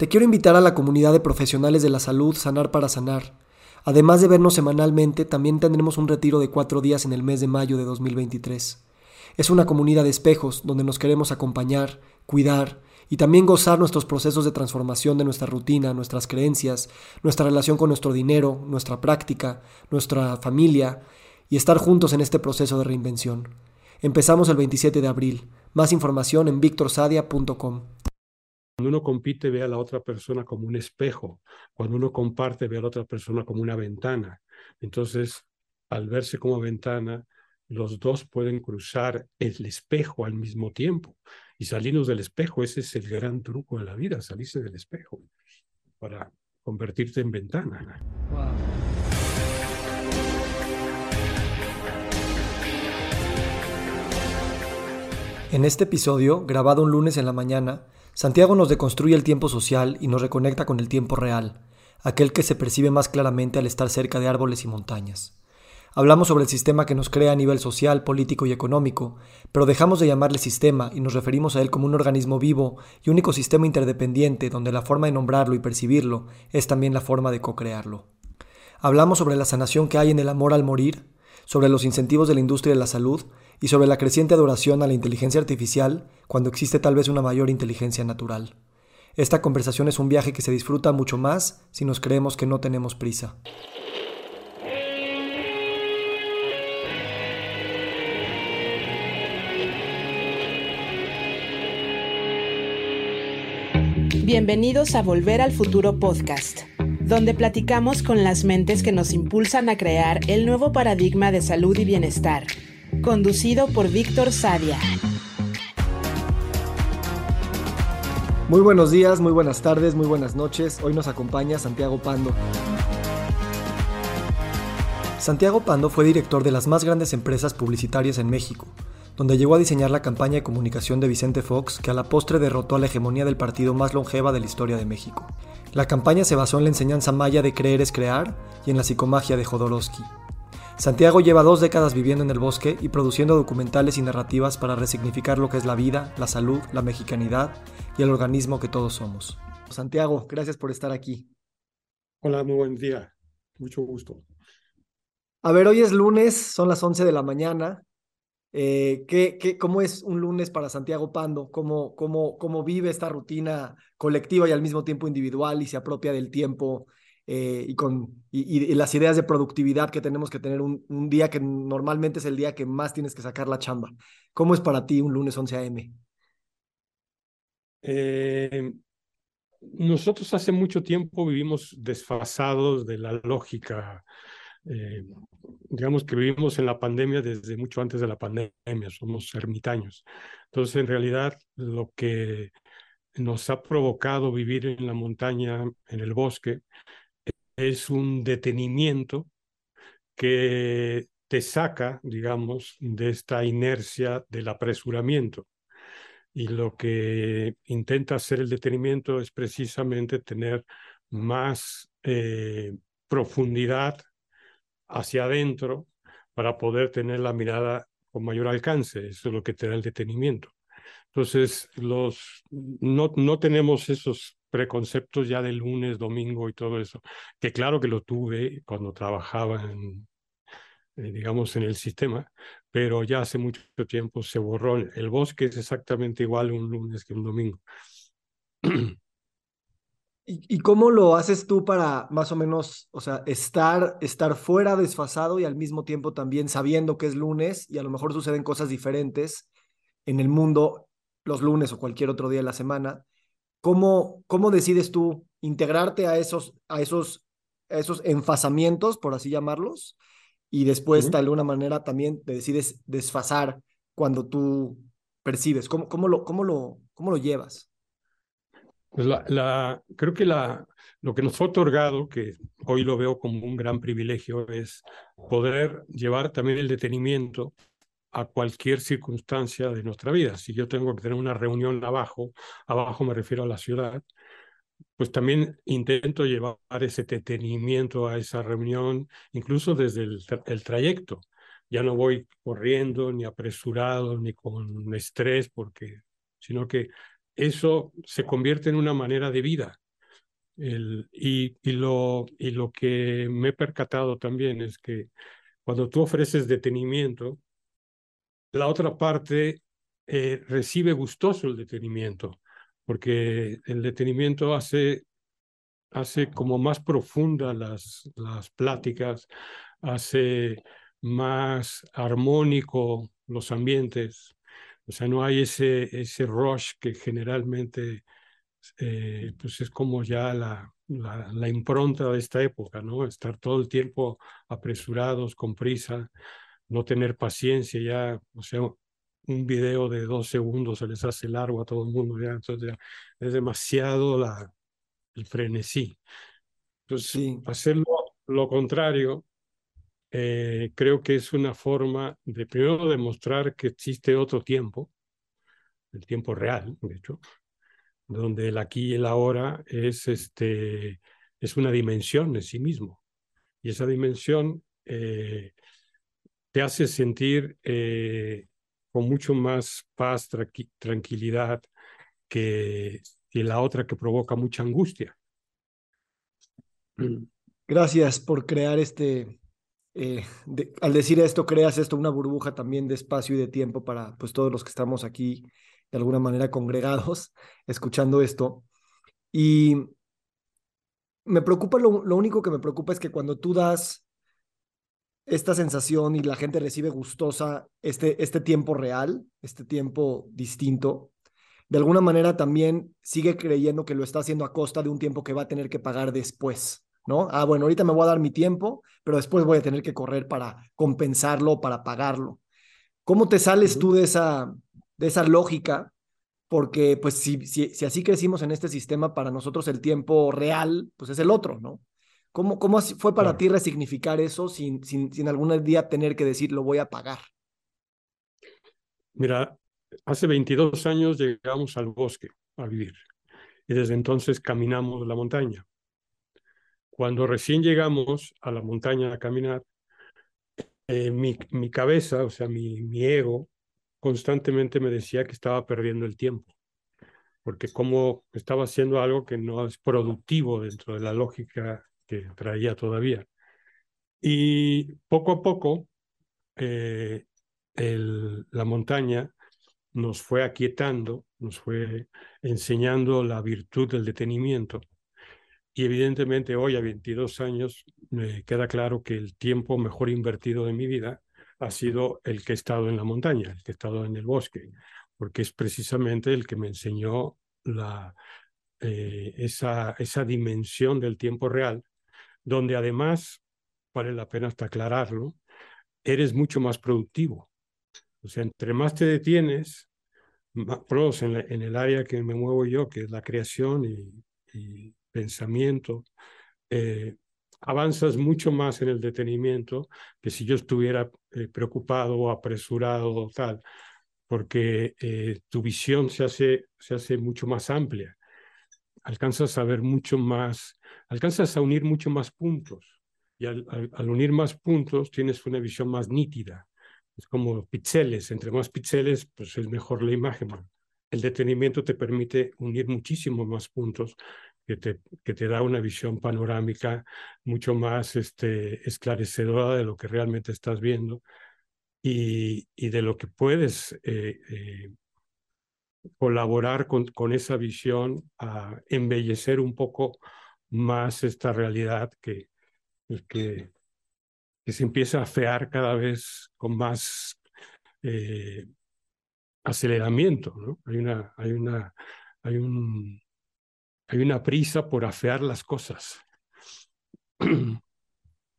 Te quiero invitar a la comunidad de profesionales de la salud Sanar para Sanar. Además de vernos semanalmente, también tendremos un retiro de cuatro días en el mes de mayo de 2023. Es una comunidad de espejos donde nos queremos acompañar, cuidar y también gozar nuestros procesos de transformación de nuestra rutina, nuestras creencias, nuestra relación con nuestro dinero, nuestra práctica, nuestra familia y estar juntos en este proceso de reinvención. Empezamos el 27 de abril. Más información en victorsadia.com. Cuando uno compite, ve a la otra persona como un espejo. Cuando uno comparte, ve a la otra persona como una ventana. Entonces, al verse como ventana, los dos pueden cruzar el espejo al mismo tiempo y salirnos del espejo. Ese es el gran truco de la vida, salirse del espejo para convertirte en ventana. En este episodio, grabado un lunes en la mañana, Santiago nos deconstruye el tiempo social y nos reconecta con el tiempo real, aquel que se percibe más claramente al estar cerca de árboles y montañas. Hablamos sobre el sistema que nos crea a nivel social, político y económico, pero dejamos de llamarle sistema y nos referimos a él como un organismo vivo y único sistema interdependiente donde la forma de nombrarlo y percibirlo es también la forma de co-crearlo. Hablamos sobre la sanación que hay en el amor al morir, sobre los incentivos de la industria de la salud y sobre la creciente adoración a la inteligencia artificial cuando existe tal vez una mayor inteligencia natural. Esta conversación es un viaje que se disfruta mucho más si nos creemos que no tenemos prisa. Bienvenidos a Volver al Futuro Podcast, donde platicamos con las mentes que nos impulsan a crear el nuevo paradigma de salud y bienestar conducido por Víctor Sadia. Muy buenos días, muy buenas tardes, muy buenas noches. Hoy nos acompaña Santiago Pando. Santiago Pando fue director de las más grandes empresas publicitarias en México, donde llegó a diseñar la campaña de comunicación de Vicente Fox que a la postre derrotó a la hegemonía del partido más longeva de la historia de México. La campaña se basó en la enseñanza maya de creer es crear y en la psicomagia de Jodorowsky. Santiago lleva dos décadas viviendo en el bosque y produciendo documentales y narrativas para resignificar lo que es la vida, la salud, la mexicanidad y el organismo que todos somos. Santiago, gracias por estar aquí. Hola, muy buen día. Mucho gusto. A ver, hoy es lunes, son las 11 de la mañana. Eh, ¿qué, qué, cómo es un lunes para Santiago Pando? ¿Cómo, cómo, ¿Cómo vive esta rutina colectiva y al mismo tiempo individual y se apropia del tiempo eh, y, con, y, las ideas de productividad que tenemos que tener un, un, día que normalmente es el día que más tienes que sacar la chamba. ¿Cómo es para ti un lunes 11 a.m.? Eh, nosotros hace mucho tiempo vivimos desfasados de la lógica. Eh, digamos que vivimos en la pandemia desde mucho antes de la pandemia, somos ermitaños. Entonces, en realidad, lo que nos ha provocado vivir en la montaña, en el bosque, es un detenimiento que te saca, digamos, de esta inercia del apresuramiento. Y lo que intenta hacer el detenimiento es precisamente tener más eh, profundidad hacia adentro para poder tener la mirada con mayor alcance. Eso es lo que te da el detenimiento. Entonces, los, no, no tenemos esos preconceptos ya de lunes, domingo y todo eso, que claro que lo tuve cuando trabajaba en, eh, digamos, en el sistema, pero ya hace mucho tiempo se borró. El bosque es exactamente igual un lunes que un domingo. ¿Y, cómo lo haces tú para más o menos, o sea, estar, estar fuera desfasado y al mismo tiempo también sabiendo que es lunes y a lo mejor suceden cosas diferentes en el mundo los lunes o cualquier otro día de la semana? ¿Cómo, cómo decides tú integrarte a esos, a esos, esos enfasamientos, por así llamarlos? Y después, de alguna manera, también te decides desfasar cuando tú percibes. ¿Cómo, cómo, lo, cómo, lo, cómo lo llevas? Pues la, la, creo que la, lo que nos fue otorgado, que hoy lo veo como un gran privilegio, es poder llevar también el detenimiento a cualquier circunstancia de nuestra vida. Si yo tengo que tener una reunión abajo, abajo me refiero a la ciudad, pues también intento llevar ese detenimiento a esa reunión, incluso desde el, trayecto. Ya no voy corriendo, ni apresurado, ni con estrés, porque, sino que eso se convierte en una manera de vida. El, y, lo, y lo que me he percatado también es que cuando tú ofreces detenimiento, la otra parte eh, recibe gustoso el detenimiento, porque el detenimiento hace, hace como más profundas las, las pláticas, hace más armónico los ambientes. O sea, no hay ese, ese rush que generalmente eh, pues es como ya la, la, la, impronta de esta época, ¿no? Estar todo el tiempo apresurados, con prisa, no tener paciencia, ya, o sea, un video de dos segundos se les hace largo a todo el mundo, ya, entonces ya es demasiado la, el frenesí. Entonces, sí. hacerlo lo contrario, eh, creo que es una forma de primero demostrar que existe otro tiempo, el tiempo real, de hecho, donde el aquí y el ahora es, este, es una dimensión en sí mismo. Y esa dimensión eh, te hace sentir eh, con mucho más paz, tranquilidad que, la otra que provoca mucha angustia. Gracias por crear este, eh, al decir esto, creas esto una burbuja también de espacio y de tiempo para pues todos los que estamos aquí de alguna manera congregados escuchando esto. Y me preocupa, lo único que me preocupa es que cuando tú das esta sensación y la gente recibe gustosa este, este tiempo real, este tiempo distinto, de alguna manera también sigue creyendo que lo está haciendo a costa de un tiempo que va a tener que pagar después, ¿no? Ah, bueno, ahorita me voy a dar mi tiempo, pero después voy a tener que correr para compensarlo, para pagarlo. ¿Cómo te sales tú de esa, de esa lógica? Porque pues si, si, si así crecimos en este sistema, para nosotros el tiempo real, pues es el otro, ¿no? ¿Cómo, cómo fue para ti resignificar eso sin, sin, sin algún día tener que decir lo voy a pagar? Mira, hace 22 años llegamos al bosque a vivir y desde entonces caminamos la montaña. Cuando recién llegamos a la montaña a caminar, eh, mi, mi, cabeza, o sea, mi, mi ego, constantemente me decía que estaba perdiendo el tiempo, porque como estaba haciendo algo que no es productivo dentro de la lógica que traía todavía. Y poco a poco eh, la montaña nos fue aquietando, nos fue enseñando la virtud del detenimiento. Y evidentemente hoy a 22 años me queda claro que el tiempo mejor invertido de mi vida ha sido el que he estado en la montaña, el que he estado en el bosque, porque es precisamente el que me enseñó eh, esa, esa dimensión del tiempo real donde además, vale la pena hasta aclararlo, eres mucho más productivo. O sea, entre más te detienes, más, en, en, el área que me muevo yo, que es la creación y, pensamiento, eh, avanzas mucho más en el detenimiento que si yo estuviera eh, preocupado apresurado tal, porque eh, tu visión se hace, se hace mucho más amplia alcanzas a ver mucho más, alcanzas a unir mucho más puntos. Y al, unir más puntos tienes una visión más nítida. Es como píxeles, entre más píxeles, pues es mejor la imagen. El detenimiento te permite unir muchísimos más puntos que te, que te da una visión panorámica mucho más este, esclarecedora de lo que realmente estás viendo y, y de lo que puedes eh, eh, colaborar con, esa visión a embellecer un poco más esta realidad que, pues, que, que se empieza a fear cada vez con más eh, aceleramiento. Hay, una, hay, una, hay, un, hay una prisa por afear las cosas.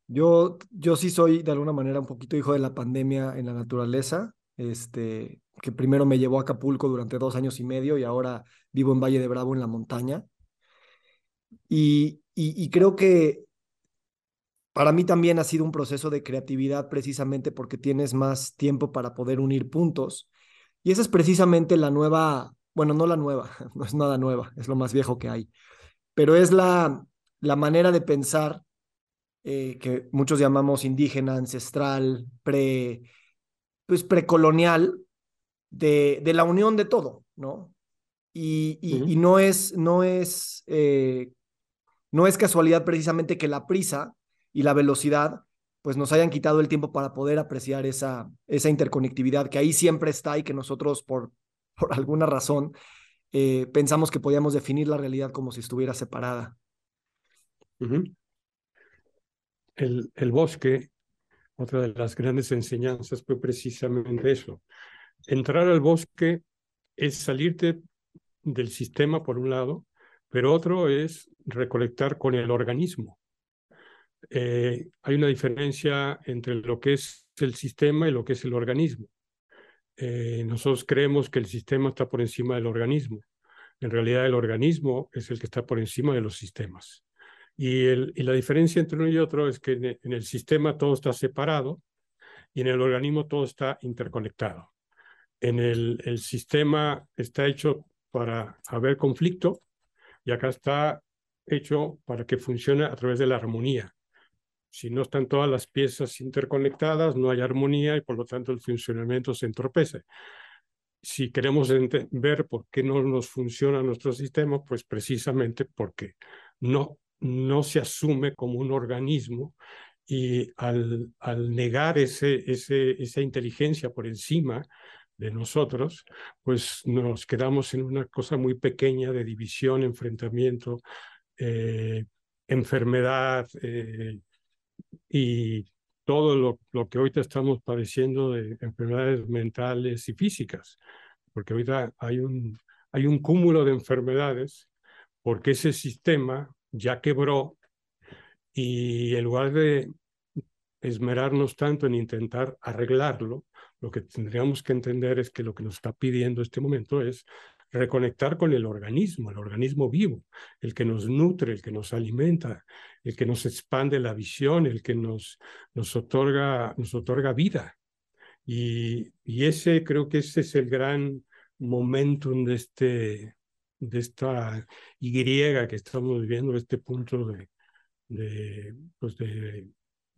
Yo, yo sí soy de alguna manera un poquito hijo de la pandemia en la naturaleza. Este, que primero me llevó a Acapulco durante dos años y medio y ahora vivo en Valle de Bravo en la montaña. Y, y, creo que para mí también ha sido un proceso de creatividad precisamente porque tienes más tiempo para poder unir puntos. Y esa es precisamente la nueva, bueno, no la nueva, no es nada nueva, es lo más viejo que hay, pero es la, la manera de pensar eh, que muchos llamamos indígena, ancestral, pre, pues precolonial, de, de la unión de todo, ¿no? Y, y, y no es, no es eh, no es casualidad precisamente que la prisa y la velocidad pues nos hayan quitado el tiempo para poder apreciar esa, esa interconectividad que ahí siempre está y que nosotros por, por alguna razón eh, pensamos que podíamos definir la realidad como si estuviera separada. el, el bosque, otra de las grandes enseñanzas fue precisamente eso. Entrar al bosque es salirte del sistema por un lado, pero otro es recolectar con el organismo. Eh, hay una diferencia entre lo que es el sistema y lo que es el organismo. Eh, nosotros creemos que el sistema está por encima del organismo. En realidad el organismo es el que está por encima de los sistemas. Y, el, y la diferencia entre uno y otro es que en el, sistema todo está separado y en el organismo todo está interconectado. En el, el sistema está hecho para haber conflicto y acá está hecho para que funcione a través de la armonía. Si no están todas las piezas interconectadas, no hay armonía y por lo tanto el funcionamiento se entorpece. Si queremos ver por qué no nos funciona nuestro sistema, pues precisamente porque no, no se asume como un organismo y al, al negar ese, ese, esa inteligencia por encima de nosotros, pues nos quedamos en una cosa muy pequeña de división, enfrentamiento, eh, enfermedad eh, y todo lo, lo, que ahorita estamos padeciendo de enfermedades mentales y físicas, porque ahorita hay un, hay un cúmulo de enfermedades porque ese sistema ya quebró y en lugar de esmerarnos tanto en intentar arreglarlo, lo que tendríamos que entender es que lo que nos está pidiendo este momento es reconectar con el organismo, el organismo vivo, el que nos nutre, el que nos alimenta, el que nos expande la visión, el que nos, nos, otorga, nos otorga vida. Y, y ese creo que ese es el gran momentum de, este, de esta Y que estamos viviendo, este punto de, de, pues de,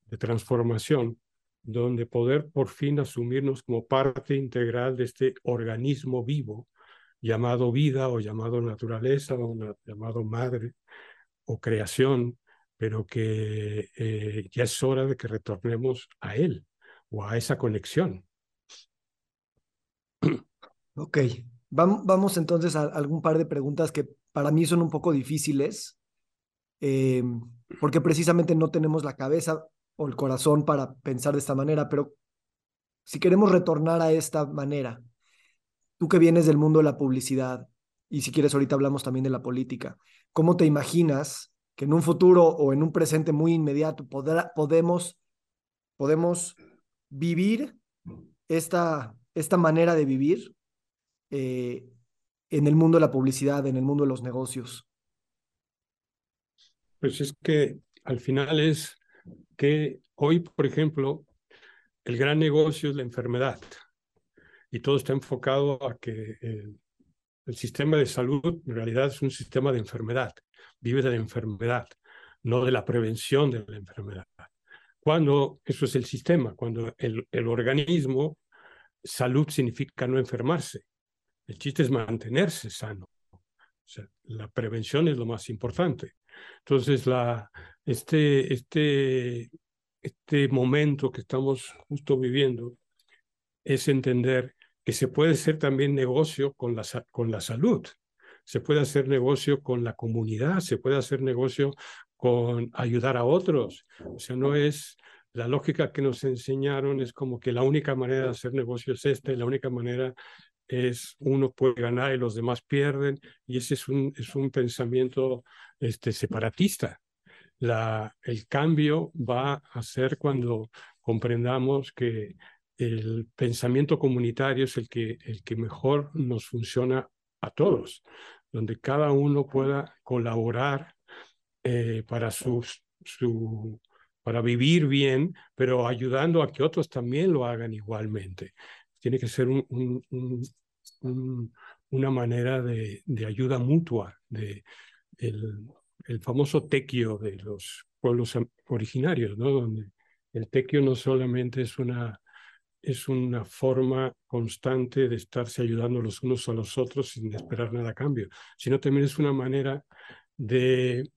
de transformación donde poder por fin asumirnos como parte integral de este organismo vivo llamado vida o llamado naturaleza o llamado madre o creación, pero que eh, ya es hora de que retornemos a él o a esa conexión. Ok, vamos entonces a algún par de preguntas que para mí son un poco difíciles, eh, porque precisamente no tenemos la cabeza o el corazón para pensar de esta manera, pero si queremos retornar a esta manera, tú que vienes del mundo de la publicidad, y si quieres ahorita hablamos también de la política, ¿cómo te imaginas que en un futuro o en un presente muy inmediato podemos, podemos vivir esta, esta manera de vivir eh, en el mundo de la publicidad, en el mundo de los negocios? Pues es que al final es que hoy, por ejemplo, el gran negocio es la enfermedad y todo está enfocado a que el, sistema de salud en realidad es un sistema de enfermedad, vive de la enfermedad, no de la prevención de la enfermedad. Cuando eso es el sistema, cuando el, organismo, salud significa no enfermarse. El chiste es mantenerse sano. La prevención es lo más importante. Entonces, la, este, este, este momento que estamos justo viviendo es entender que se puede hacer también negocio con la, con la salud, se puede hacer negocio con la comunidad, se puede hacer negocio con ayudar a otros. O sea, no es la lógica que nos enseñaron, es como que la única manera de hacer negocio es esta y la única manera es uno puede ganar y los demás pierden, y ese es un, es un pensamiento este, separatista. La, el cambio va a ser cuando comprendamos que el pensamiento comunitario es el que, el que mejor nos funciona a todos, donde cada uno pueda colaborar eh, para, sus, su, para vivir bien, pero ayudando a que otros también lo hagan igualmente tiene que ser un, una manera de, ayuda mutua, de el, famoso tequio de los pueblos originarios, ¿no? donde el tequio no solamente es una, es una forma constante de estarse ayudando los unos a los otros sin esperar nada a cambio, sino también es una manera de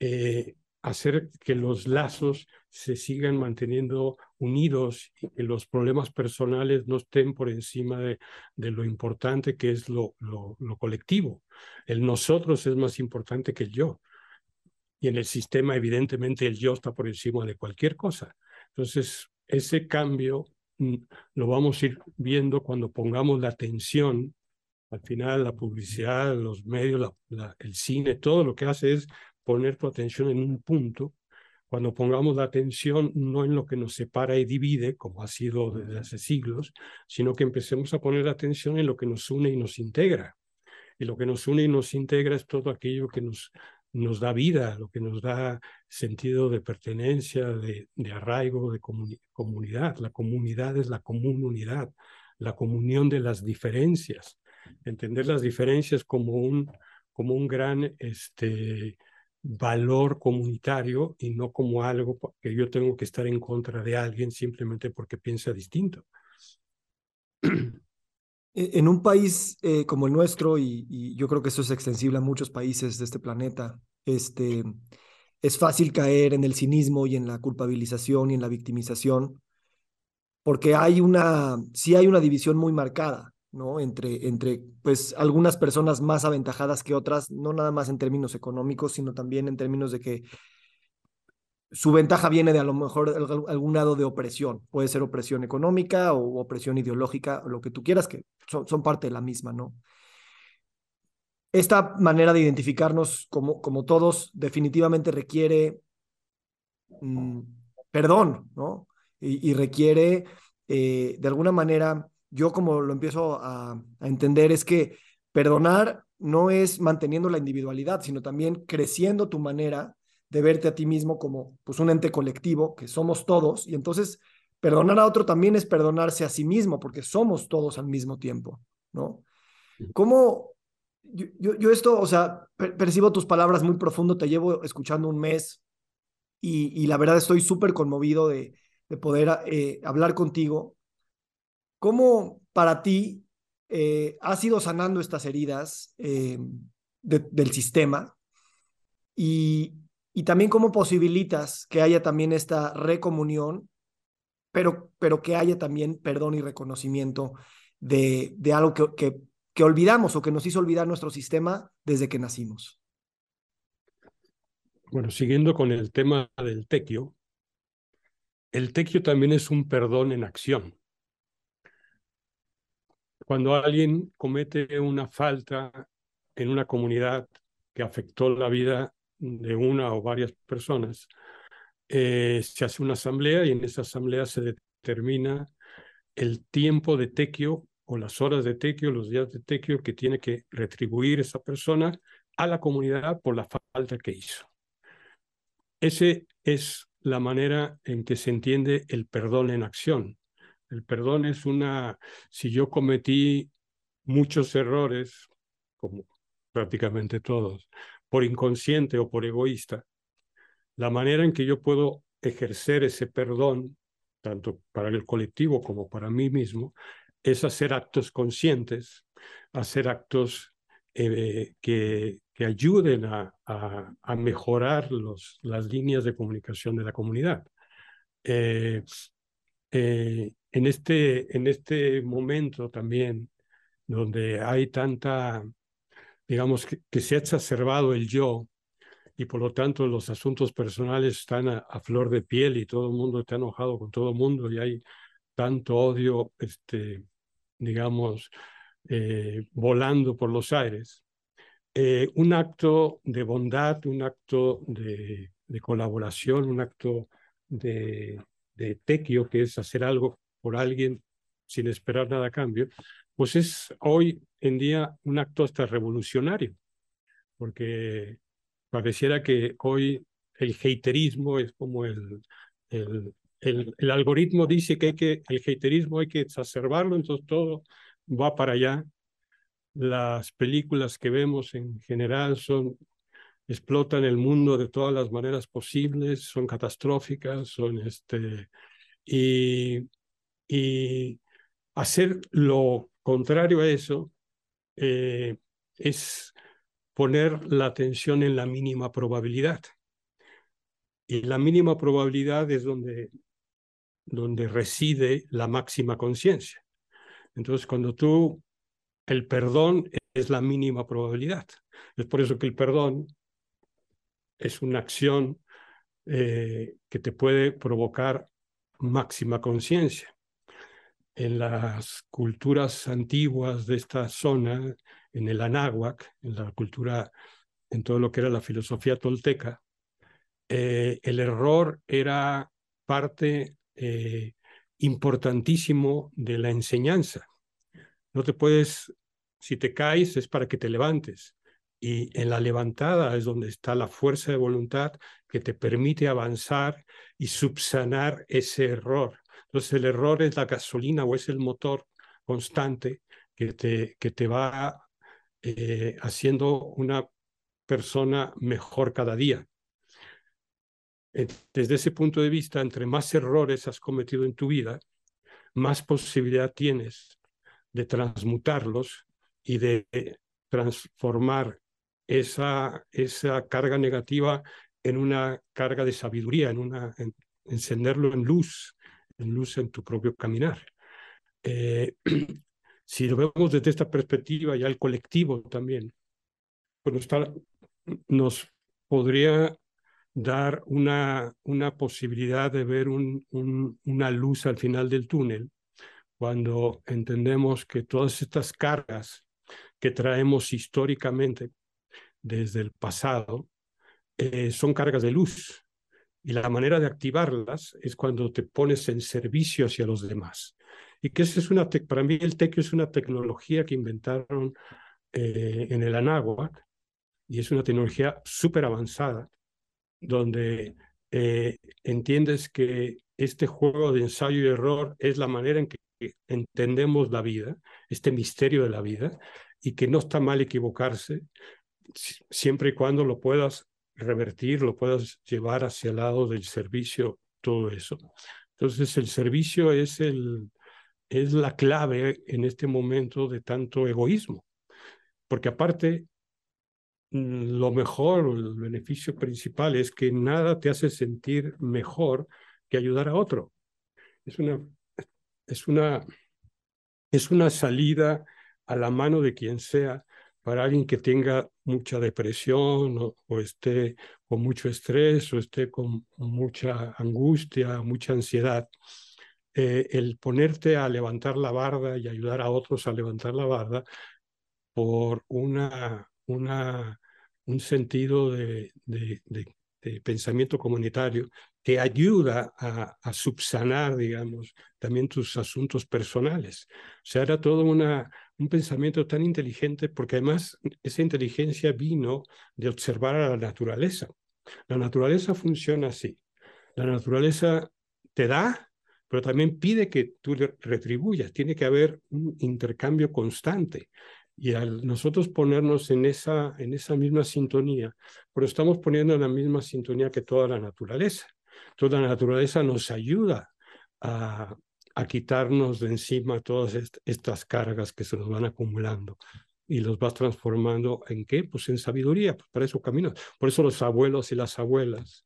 eh, hacer que los lazos se sigan manteniendo unidos y que los problemas personales no estén por encima de, de lo importante que es lo, lo, lo, colectivo. El nosotros es más importante que el yo. Y en el sistema, evidentemente, el yo está por encima de cualquier cosa. Entonces, ese cambio mm, lo vamos a ir viendo cuando pongamos la atención. Al final, la publicidad, los medios, la, el cine, todo lo que hace es poner tu atención en un punto, cuando pongamos la atención no en lo que nos separa y divide, como ha sido desde hace siglos, sino que empecemos a poner atención en lo que nos une y nos integra. Y lo que nos une y nos integra es todo aquello que nos, nos da vida, lo que nos da sentido de pertenencia, de, de arraigo, de comunidad. La comunidad es la común unidad, la comunión de las diferencias. Entender las diferencias como un, como un gran este, valor comunitario y no como algo que yo tengo que estar en contra de alguien simplemente porque piensa distinto. E-, en un país eh, como el nuestro, y, y, yo creo que eso es extensible a muchos países de este planeta, este, es fácil caer en el cinismo y en la culpabilización y en la victimización, porque hay una, sí hay una división muy marcada. ¿No? Entre, entre pues algunas personas más aventajadas que otras, no nada más en términos económicos, sino también en términos de que su ventaja viene de a lo mejor algún lado de opresión, puede ser opresión económica o opresión ideológica, o lo que tú quieras, que son, parte de la misma, ¿no? Esta manera de identificarnos como, como todos definitivamente requiere mm, perdón, ¿no? Y, y requiere, eh, de alguna manera, yo como lo empiezo a, entender es que perdonar no es manteniendo la individualidad, sino también creciendo tu manera de verte a ti mismo como pues un ente colectivo, que somos todos, y entonces perdonar a otro también es perdonarse a sí mismo, porque somos todos al mismo tiempo, ¿no? ¿Cómo? Yo, yo, esto, o sea, percibo tus palabras muy profundo, te llevo escuchando un mes y, y la verdad estoy súper conmovido de, de poder eh, hablar contigo ¿Cómo para ti eh, has ido sanando estas heridas eh, del sistema? Y, y, también cómo posibilitas que haya también esta recomunión, pero, pero que haya también perdón y reconocimiento de, de algo que, que, que olvidamos o que nos hizo olvidar nuestro sistema desde que nacimos. Bueno, siguiendo con el tema del tequio, el tequio también es un perdón en acción cuando alguien comete una falta en una comunidad que afectó la vida de una o varias personas, eh, se hace una asamblea y en esa asamblea se determina el tiempo de tequio o las horas de tequio, los días de tequio que tiene que retribuir esa persona a la comunidad por la falta que hizo. Ese es la manera en que se entiende el perdón en acción. El perdón es una, si yo cometí muchos errores, como prácticamente todos, por inconsciente o por egoísta, la manera en que yo puedo ejercer ese perdón, tanto para el colectivo como para mí mismo, es hacer actos conscientes, hacer actos eh, que, ayuden a, mejorar las líneas de comunicación de la comunidad. Eh, eh, en este, en este momento también, donde hay tanta, digamos, que, se ha exacerbado el yo y por lo tanto los asuntos personales están a, flor de piel y todo el mundo está enojado con todo el mundo y hay tanto odio, este, digamos, eh, volando por los aires. Eh, un acto de bondad, un acto de, de colaboración, un acto de, de tequio, que es hacer algo por alguien sin esperar nada a cambio, pues es hoy en día un acto hasta revolucionario, porque pareciera que hoy el haterismo es como el, el, el, algoritmo dice que, hay que el haterismo hay que exacerbarlo, entonces todo va para allá. Las películas que vemos en general son explotan el mundo de todas las maneras posibles, son catastróficas, son este y y hacer lo contrario a eso eh, es poner la atención en la mínima probabilidad. y la mínima probabilidad es donde, donde reside la máxima conciencia. Entonces, cuando tú, el perdón es la mínima probabilidad. Es por eso que el perdón es una acción eh, que te puede provocar máxima conciencia. En las culturas antiguas de esta zona, en el Anáhuac, en la cultura, en todo lo que era la filosofía tolteca, eh, el error era parte eh, importantísimo de la enseñanza. No te puedes, si te caes es para que te levantes. Y en la levantada es donde está la fuerza de voluntad que te permite avanzar y subsanar ese error. Entonces el error es la gasolina o es el motor constante que te, que te va eh, haciendo una persona mejor cada día. Desde ese punto de vista, entre más errores has cometido en tu vida, más posibilidad tienes de transmutarlos y de transformar esa, esa carga negativa en una carga de sabiduría, en una, encenderlo en luz, en luz en tu propio caminar. Eh, si lo vemos desde esta perspectiva, ya el colectivo también, pues nos, nos podría dar una, una posibilidad de ver un, una luz al final del túnel cuando entendemos que todas estas cargas que traemos históricamente desde el pasado eh, son cargas de luz y la manera de activarlas es cuando te pones en servicio hacia los demás. Y que es una, para mí el tequio es una tecnología que inventaron eh, en el Anáhuac y es una tecnología súper avanzada donde eh, entiendes que este juego de ensayo y error es la manera en que entendemos la vida, este misterio de la vida, y que no está mal equivocarse, siempre y cuando lo puedas revertir, lo puedas llevar hacia el lado del servicio, todo eso. Entonces el servicio es, el, es la clave en este momento de tanto egoísmo, porque aparte mm, lo mejor, el beneficio principal es que nada te hace sentir mejor que ayudar a otro. Es una, es una, es una salida a la mano de quien sea para alguien que tenga mucha depresión o, esté con mucho estrés o esté con mucha angustia, mucha ansiedad, eh, el ponerte a levantar la barda y ayudar a otros a levantar la barda por una, una, un sentido de, de, pensamiento comunitario te ayuda a, a, subsanar, digamos, también tus asuntos personales. O sea, era todo una, un pensamiento tan inteligente porque además esa inteligencia vino de observar a la naturaleza. La naturaleza funciona así. La naturaleza te da, pero también pide que tú retribuyas. Tiene que haber un intercambio constante. Y al nosotros ponernos en esa, en esa misma sintonía, pero estamos poniendo en la misma sintonía que toda la naturaleza. Toda la naturaleza nos ayuda a, a quitarnos de encima todas estas cargas que se nos van acumulando y los vas transformando en qué? Pues en sabiduría, pues para eso caminas. Por eso los abuelos y las abuelas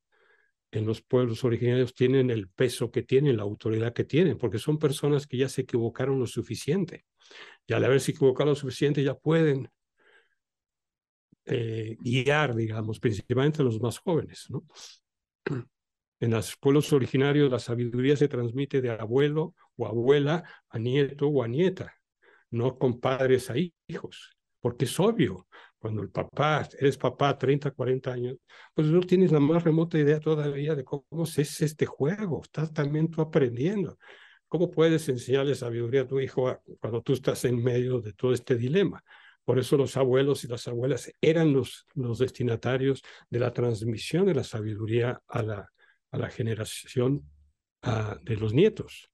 en los pueblos originarios tienen el peso que tienen, la autoridad que tienen, porque son personas que ya se equivocaron lo suficiente. Y al haberse equivocado lo suficiente ya pueden eh, guiar, digamos, principalmente a los más jóvenes. En los pueblos originarios la sabiduría se transmite de abuelo o abuela a nieto o a nieta, no con padres a hijos, porque es obvio, cuando el papá, eres papá 30, 40 años, pues no tienes la más remota idea todavía de cómo es este juego, estás también tú aprendiendo. ¿Cómo puedes enseñarle sabiduría a tu hijo cuando tú estás en medio de todo este dilema? Por eso los abuelos y las abuelas eran los, los destinatarios de la transmisión de la sabiduría a la, a la generación de los nietos.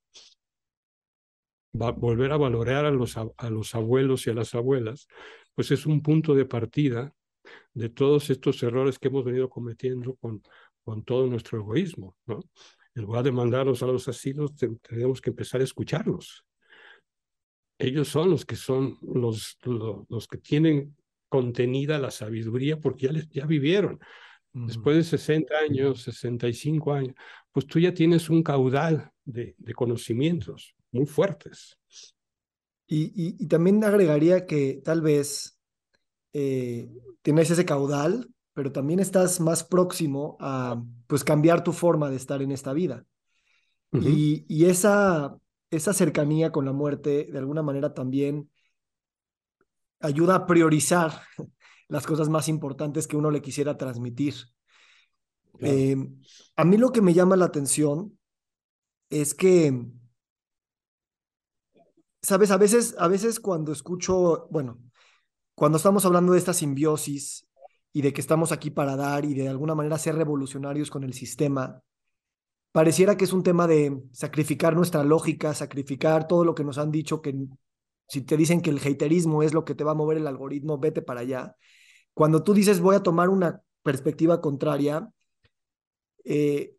Va, volver a valorar a los, a los abuelos y a las abuelas, pues es un punto de partida de todos estos errores que hemos venido cometiendo con, con todo nuestro egoísmo. ¿no? En lugar de mandarlos a los asilos, tenemos que empezar a escucharlos. Ellos son los que son los, los, los que tienen contenida la sabiduría porque ya, les, ya vivieron Después de 60 años, 65 años, pues tú ya tienes un caudal de, conocimientos muy fuertes. Y, también agregaría que tal vez eh, tienes ese caudal, pero también estás más próximo a pues cambiar tu forma de estar en esta vida. y, y, esa, esa cercanía con la muerte de alguna manera también ayuda a priorizar las cosas más importantes que uno le quisiera transmitir. Eh, a mí lo que me llama la atención es que, sabes, a veces, a veces cuando escucho, bueno, cuando estamos hablando de esta simbiosis y de que estamos aquí para dar y de alguna manera ser revolucionarios con el sistema, pareciera que es un tema de sacrificar nuestra lógica, sacrificar todo lo que nos han dicho que si te dicen que el haterismo es lo que te va a mover el algoritmo, vete para allá. Cuando tú dices voy a tomar una perspectiva contraria, eh,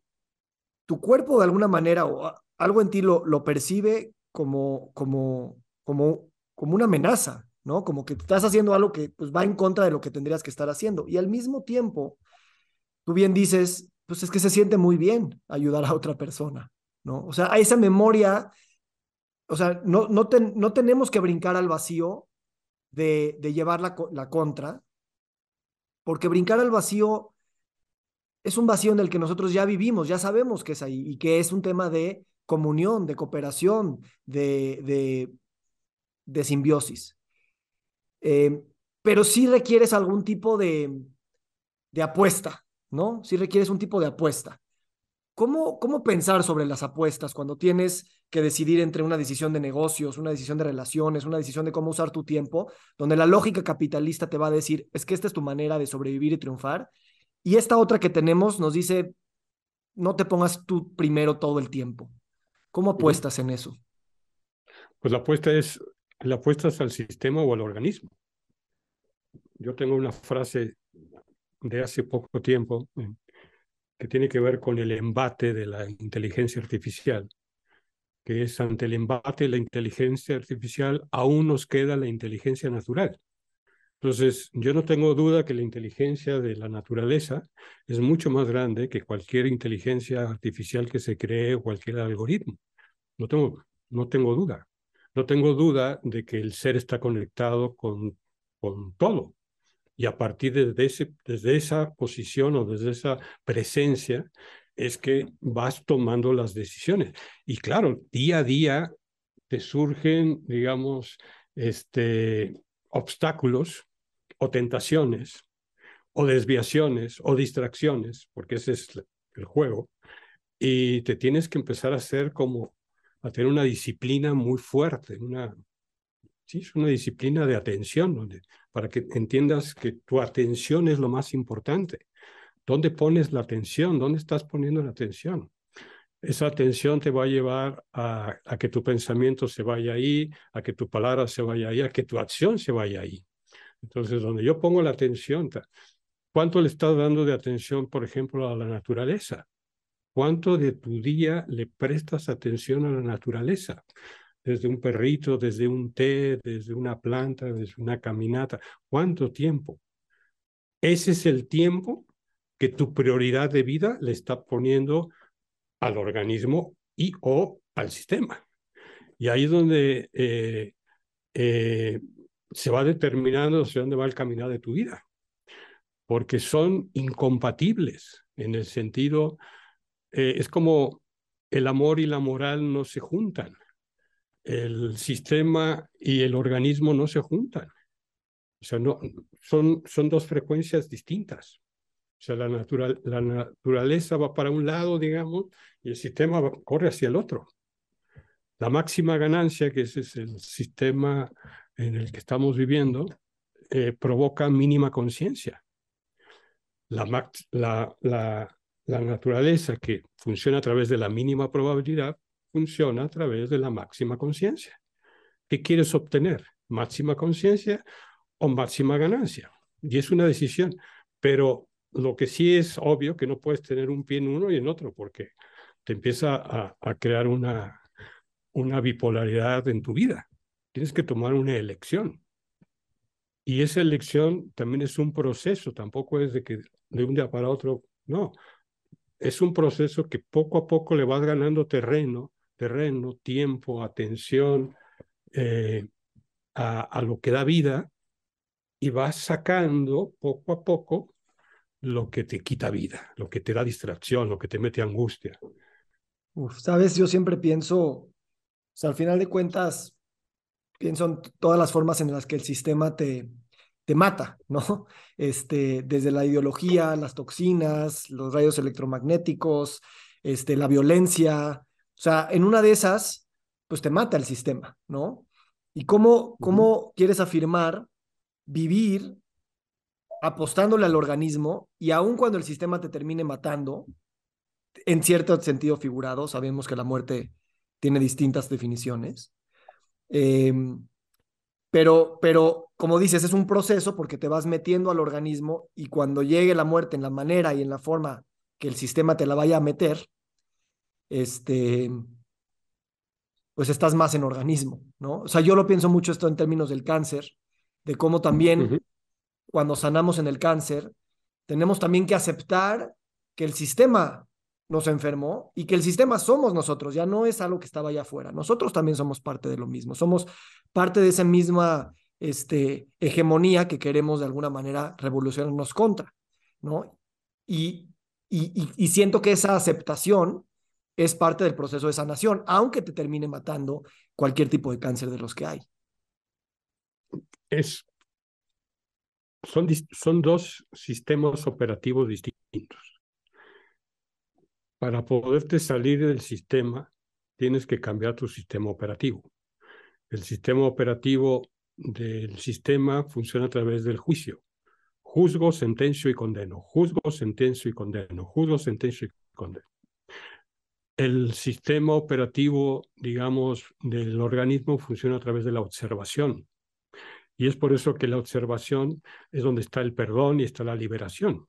tu cuerpo de alguna manera o algo en ti lo, lo percibe como, como, como, como una amenaza, ¿no? Como que estás haciendo algo que pues, va en contra de lo que tendrías que estar haciendo. Y al mismo tiempo, tú bien dices, pues es que se siente muy bien ayudar a otra persona, ¿no? O sea, a esa memoria, o sea, no, no, no tenemos que brincar al vacío de, de llevar la, la contra, porque brincar al vacío es un vacío en el que nosotros ya vivimos, ya sabemos que es ahí y que es un tema de comunión, de cooperación, de, de, de simbiosis. Eh, pero sí requieres algún tipo de, de apuesta, ¿no? Sí requieres un tipo de apuesta. ¿Cómo, ¿Cómo pensar sobre las apuestas cuando tienes que decidir entre una decisión de negocios, una decisión de relaciones, una decisión de cómo usar tu tiempo, donde la lógica capitalista te va a decir, es que esta es tu manera de sobrevivir y triunfar, y esta otra que tenemos nos dice, no te pongas tú primero todo el tiempo. ¿Cómo apuestas en eso? Pues la apuesta es, la apuesta es al sistema o al organismo. Yo tengo una frase de hace poco tiempo eh, que tiene que ver con el embate de la inteligencia artificial que es ante el embate de la inteligencia artificial, aún nos queda la inteligencia natural. Entonces, yo no tengo duda que la inteligencia de la naturaleza es mucho más grande que cualquier inteligencia artificial que se cree o cualquier algoritmo. No tengo, no tengo duda. No tengo duda de que el ser está conectado con, con todo. Y a partir de ese, desde esa posición o desde esa presencia, es que vas tomando las decisiones. Y claro, día a día te surgen, digamos, este, obstáculos o tentaciones o desviaciones o distracciones, porque ese es el juego, y te tienes que empezar a hacer como, a tener una disciplina muy fuerte, una, sí, es una disciplina de atención, donde, para que entiendas que tu atención es lo más importante. ¿Dónde pones la atención? ¿Dónde estás poniendo la atención? Esa atención te va a llevar a, que tu pensamiento se vaya ahí, a que tu palabra se vaya ahí, a que tu acción se vaya ahí. Entonces, donde yo pongo la atención, ¿cuánto le estás dando de atención, por ejemplo, a la naturaleza? ¿Cuánto de tu día le prestas atención a la naturaleza? Desde un perrito, desde un té, desde una planta, desde una caminata. ¿Cuánto tiempo? Ese es el tiempo que tu prioridad de vida le está poniendo al organismo y o al sistema. Y ahí es donde eh, eh, se va determinando hacia dónde va el caminar de tu vida, porque son incompatibles en el sentido, eh, es como el amor y la moral no se juntan, el sistema y el organismo no se juntan. O sea, no, son, son dos frecuencias distintas. O sea, la, natural, la naturaleza va para un lado, digamos, y el sistema corre hacia el otro. La máxima ganancia, que ese es el sistema en el que estamos viviendo, eh, provoca mínima conciencia. La, naturaleza que funciona a través de la mínima probabilidad funciona a través de la máxima conciencia. ¿Qué quieres obtener? ¿Máxima conciencia o máxima ganancia? Y es una decisión, pero lo que sí es obvio que no puedes tener un pie en uno y en otro, porque te empieza a, crear una bipolaridad en tu vida. Tienes que tomar una elección. Y esa elección también es un proceso, tampoco es de que de un día para otro, no. Es un proceso que poco a poco le vas ganando terreno, terreno, tiempo, atención eh, a, a lo que da vida y vas sacando poco a poco lo que te quita vida, lo que te da distracción, lo que te mete angustia. Sabes, yo siempre pienso, o sea, al final de cuentas, pienso en todas las formas en las que el sistema te, te mata, ¿no? Este, desde la ideología, las toxinas, los rayos electromagnéticos, este, la violencia, o sea, en una de esas, pues te mata el sistema, ¿no? ¿Y cómo, cómo quieres afirmar vivir apostándole al organismo y aun cuando el sistema te termine matando, en cierto sentido figurado, sabemos que la muerte tiene distintas definiciones, em, pero, pero como dices, es un proceso porque te vas metiendo al organismo y cuando llegue la muerte en la manera y en la forma que el sistema te la vaya a meter, este, pues estás más en organismo, ¿no? O sea, yo lo pienso mucho esto en términos del cáncer, de cómo también cuando sanamos en el cáncer, tenemos también que aceptar que el sistema nos enfermó y que el sistema somos nosotros, ya no es algo que estaba allá afuera. Nosotros también somos parte de lo mismo, somos parte de esa misma este, hegemonía que queremos de alguna manera revolucionarnos contra, ¿no? Y, y, y siento que esa aceptación es parte del proceso de sanación, aunque te termine matando cualquier tipo de cáncer de los que hay. Es son, son dos sistemas operativos distintos. Para poderte salir del sistema, tienes que cambiar tu sistema operativo. El sistema operativo del sistema funciona a través del juicio. Juzgo, sentencio y condeno. Juzgo, sentencio y condeno. Juzgo, sentencio y condeno. El sistema operativo, digamos, del organismo funciona a través de la observación. Y es por eso que la observación es donde está el perdón y está la liberación,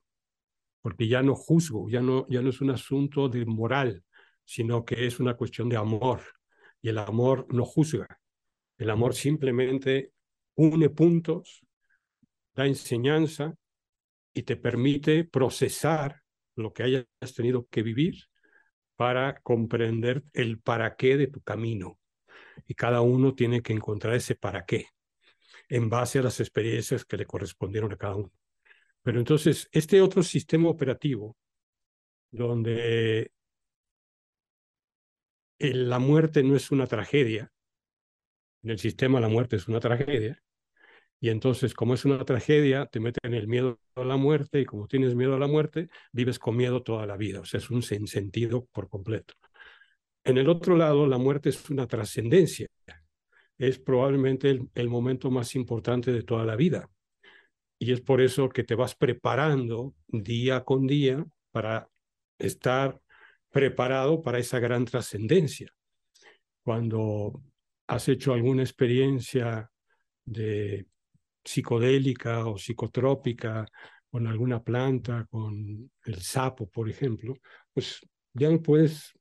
porque ya no juzgo, ya no, ya no es un asunto de moral, sino que es una cuestión de amor. Y el amor no juzga, el amor simplemente une puntos, da enseñanza y te permite procesar lo que hayas tenido que vivir para comprender el para qué de tu camino. Y cada uno tiene que encontrar ese para qué en base a las experiencias que le correspondieron a cada uno. Pero entonces, este otro sistema operativo, donde la muerte no es una tragedia, en el sistema la muerte es una tragedia, y entonces como es una tragedia, te meten el miedo a la muerte, y como tienes miedo a la muerte, vives con miedo toda la vida, o sea, es un sentido por completo. En el otro lado, la muerte es una trascendencia, es probablemente el, momento más importante de toda la vida. Y es por eso que te vas preparando día con día para estar preparado para esa gran trascendencia. Cuando has hecho alguna experiencia de psicodélica o psicotrópica con alguna planta, con el sapo, por ejemplo, pues ya no puedes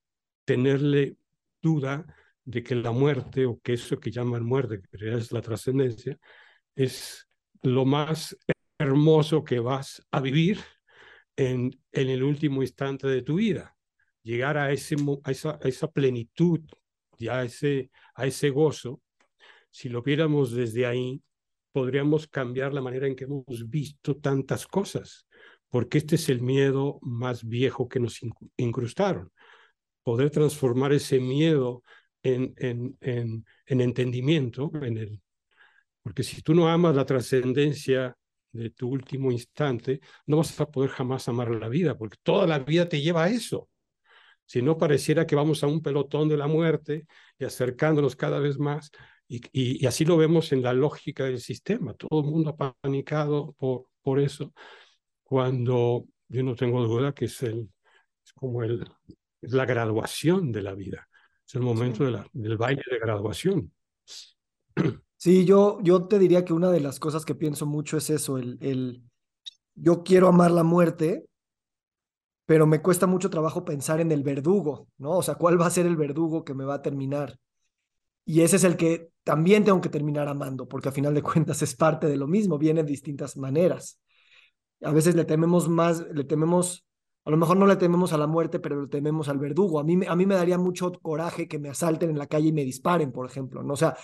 tenerle duda de que la muerte, o que eso que llaman muerte, que es la trascendencia, es lo más hermoso que vas a vivir en, en el último instante de tu vida. Llegar a, ese, a, esa, plenitud y a ese, a ese gozo, si lo viéramos desde ahí, podríamos cambiar la manera en que hemos visto tantas cosas, porque este es el miedo más viejo que nos incrustaron. Poder transformar ese miedo en, en, en entendimiento, en el, porque si tú no amas la trascendencia de tu último instante, no vas a poder jamás amar la vida, porque toda la vida te lleva a eso. Si no pareciera que vamos a un pelotón de la muerte y acercándonos cada vez más, y, y, así lo vemos en la lógica del sistema, todo el mundo apanicado por, por eso, cuando yo no tengo duda que es, el, es como el, es la graduación de la vida. Es el momento de la, del baile de graduación. Sí, yo, yo te diría que una de las cosas que pienso mucho es eso, el, el yo quiero amar la muerte, pero me cuesta mucho trabajo pensar en el verdugo, ¿no? O sea, ¿cuál va a ser el verdugo que me va a terminar? Y ese es el que también tengo que terminar amando, porque a final de cuentas es parte de lo mismo, viene de distintas maneras. A veces le tememos más, le tememos, a lo mejor no le tememos a la muerte, pero le tememos al verdugo. A mí, a mí me daría mucho coraje que me asalten en la calle y me disparen, por ejemplo, ¿no? O sea,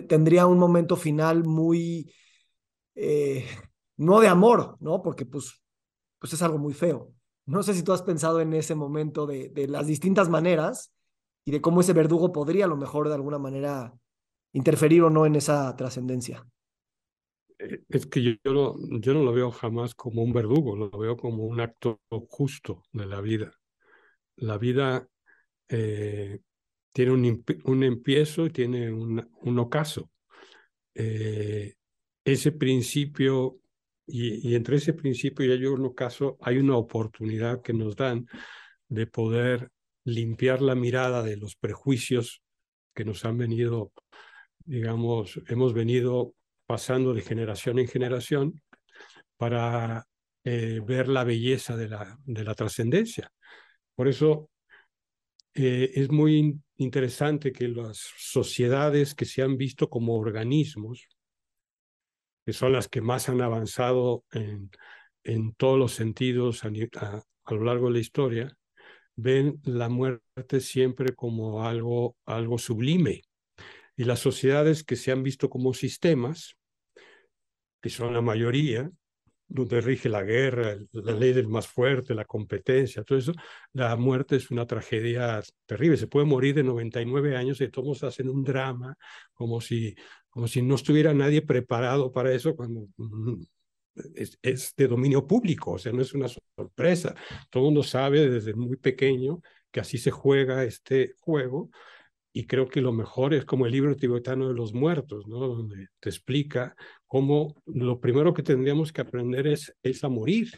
tendría un momento final muy, eh, no de amor, ¿no? Porque pues, pues es algo muy feo. No sé si tú has pensado en ese momento de, de las distintas maneras y de cómo ese verdugo podría a lo mejor de alguna manera interferir o no en esa trascendencia. Eh, es que yo, yo, no, yo no lo veo jamás como un verdugo, lo veo como un acto justo de la vida. La vida eh, tiene un, un, empiezo y tiene un, un ocaso. Eh, ese principio, y, y, entre ese principio y hay un ocaso, hay una oportunidad que nos dan de poder limpiar la mirada de los prejuicios que nos han venido, digamos, hemos venido pasando de generación en generación para eh, ver la belleza de la, de la trascendencia. Por eso eh, es muy interesante que las sociedades que se han visto como organismos, que son las que más han avanzado en, en todos los sentidos a, a, a lo largo de la historia, ven la muerte siempre como algo, algo sublime. Y las sociedades que se han visto como sistemas, que son la mayoría, donde rige la guerra, la ley del más fuerte, la competencia, todo eso, la muerte es una tragedia terrible. Se puede morir de 99 años y todos hacen un drama como si, como si no estuviera nadie preparado para eso cuando mm, es, es, de dominio público, o sea, no es una sorpresa. Todo el mundo sabe desde muy pequeño que así se juega este juego y creo que lo mejor es como el libro tibetano de los muertos, ¿no? Donde te explica cómo lo primero que tendríamos que aprender es, es a morir,